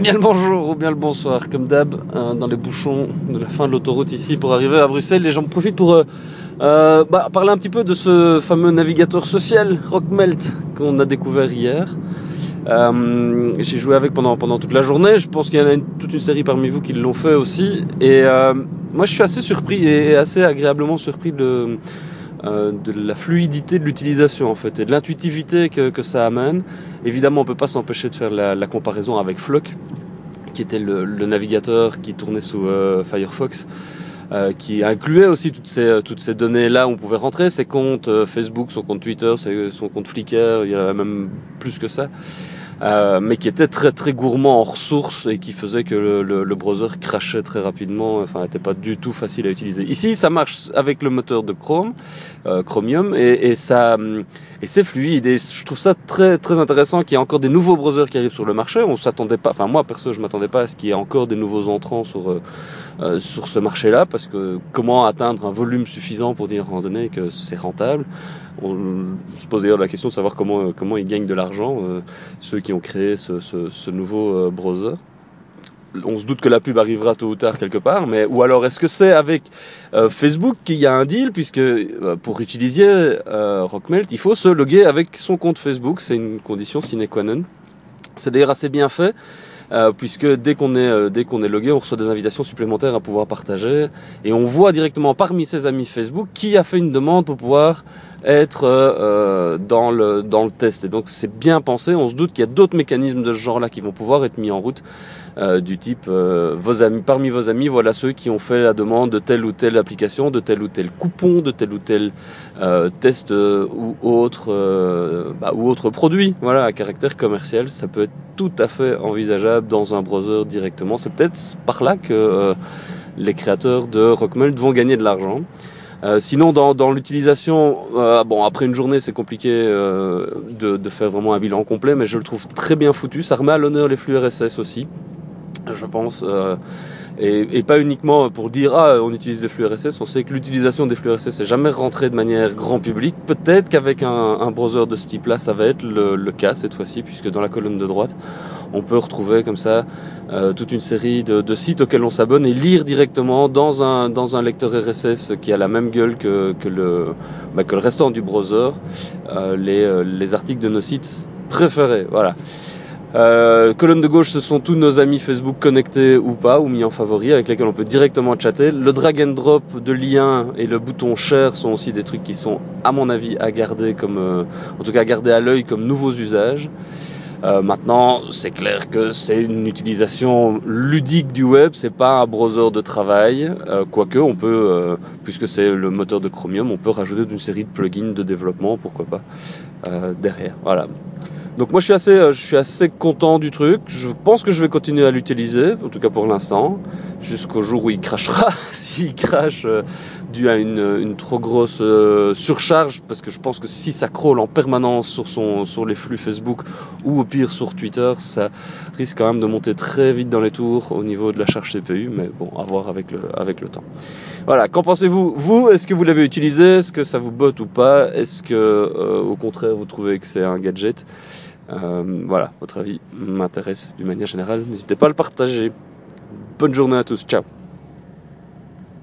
Bien le bonjour ou bien le bonsoir, comme d'hab, euh, dans les bouchons de la fin de l'autoroute ici pour arriver à Bruxelles. Les gens profitent pour euh, euh, bah, parler un petit peu de ce fameux navigateur social, Rockmelt, qu'on a découvert hier. Euh, J'ai joué avec pendant, pendant toute la journée. Je pense qu'il y en a toute une série parmi vous qui l'ont fait aussi. Et moi, je suis assez surpris et assez agréablement surpris de, euh, de la fluidité de l'utilisation en fait et de l'intuitivité que, que, ça amène. Évidemment, on peut pas s'empêcher de faire la, la, comparaison avec Flock, qui était le, le navigateur qui tournait sous euh, Firefox. Euh, qui incluait aussi toutes ces, toutes ces données là où on pouvait rentrer, ses comptes euh, Facebook, son compte Twitter, son compte Flickr, il y en avait même plus que ça. Euh, mais qui était très très gourmand en ressources et qui faisait que le, le, le browser crachait très rapidement, enfin n'était pas du tout facile à utiliser. Ici ça marche avec le moteur de Chrome, euh, Chromium, et, et ça et c'est fluide et je trouve ça très très intéressant qu'il y ait encore des nouveaux browsers qui arrivent sur le marché. On s'attendait pas, enfin moi perso je m'attendais pas à ce qu'il y ait encore des nouveaux entrants sur euh, euh sur ce marché-là parce que comment atteindre un volume suffisant pour dire à un moment donné que c'est rentable? On se pose d'ailleurs la question de savoir comment comment ils gagnent de l'argent euh, ceux qui ont créé ce, nouveau euh, browser. On se doute que la pub arrivera tôt ou tard quelque part, mais ou alors est-ce que c'est avec euh, Facebook qu'il y a un deal? Puisque euh, pour utiliser Rockmelt, il faut se loguer avec son compte Facebook, c'est une condition sine qua non. C'est d'ailleurs assez bien fait. Puisque dès qu'on est dès qu'on est logué, on reçoit des invitations supplémentaires à pouvoir partager et on voit directement parmi ses amis Facebook qui a fait une demande pour pouvoir être euh, dans le dans le test. Et donc c'est bien pensé. On se doute qu'il y a d'autres mécanismes de ce genre-là qui vont pouvoir être mis en route euh, du type euh, vos amis parmi vos amis, voilà ceux qui ont fait la demande de telle ou telle application, de tel ou tel coupon, de tel ou tel euh, test euh, ou autre euh, bah, ou autre produit. Voilà à caractère commercial, ça peut être tout à fait envisageable dans un browser directement. C'est peut-être par là que euh, les créateurs de Rockmelt vont gagner de l'argent. Euh, sinon, dans, l'utilisation, euh, bon, après une journée, c'est compliqué euh, de, faire vraiment un bilan complet, mais je le trouve très bien foutu. Ça remet à l'honneur les flux RSS aussi, je pense. Et, pas uniquement pour dire ah on utilise les flux RSS, on sait que l'utilisation des flux RSS n'est jamais rentrée de manière grand public. Peut-être qu'avec un, un, browser de ce type-là, ça va être le cas cette fois-ci, puisque dans la colonne de droite, on peut retrouver comme ça euh, toute une série de, sites auxquels on s'abonne et lire directement dans un, dans un lecteur RSS qui a la même gueule que, que, le, bah, que le restant du browser, euh, les, euh, les articles de nos sites préférés. Voilà. Euh, colonne de gauche, ce sont tous nos amis Facebook connectés ou pas, ou mis en favori, avec lesquels on peut directement chatter. Le drag and drop de liens et le bouton share sont aussi des trucs qui sont, à mon avis, à garder comme, en tout cas, à garder à l'œil comme nouveaux usages. Euh, maintenant, c'est clair que c'est une utilisation ludique du web, c'est pas un browser de travail, euh, quoique on peut, euh, puisque c'est le moteur de Chromium, on peut rajouter une série de plugins de développement, pourquoi pas, derrière. Voilà. Donc moi je suis assez, euh, je suis assez content du truc. Je pense que je vais continuer à l'utiliser, en tout cas pour l'instant, jusqu'au jour où il crachera. S'il crache euh, dû à une, une trop grosse euh, surcharge, parce que je pense que si ça crawl en permanence sur son, sur les flux Facebook ou au pire sur Twitter, ça risque quand même de monter très vite dans les tours au niveau de la charge CPU. Mais bon, à voir avec le, avec le temps. Voilà. Qu'en pensez-vous? Vous, est-ce que vous l'avez utilisé? Est-ce que ça vous botte ou pas? Est-ce que, euh, au contraire, vous trouvez que c'est un gadget? Euh, voilà, votre avis m'intéresse d'une manière générale. N'hésitez pas à le partager. Bonne journée à tous. Ciao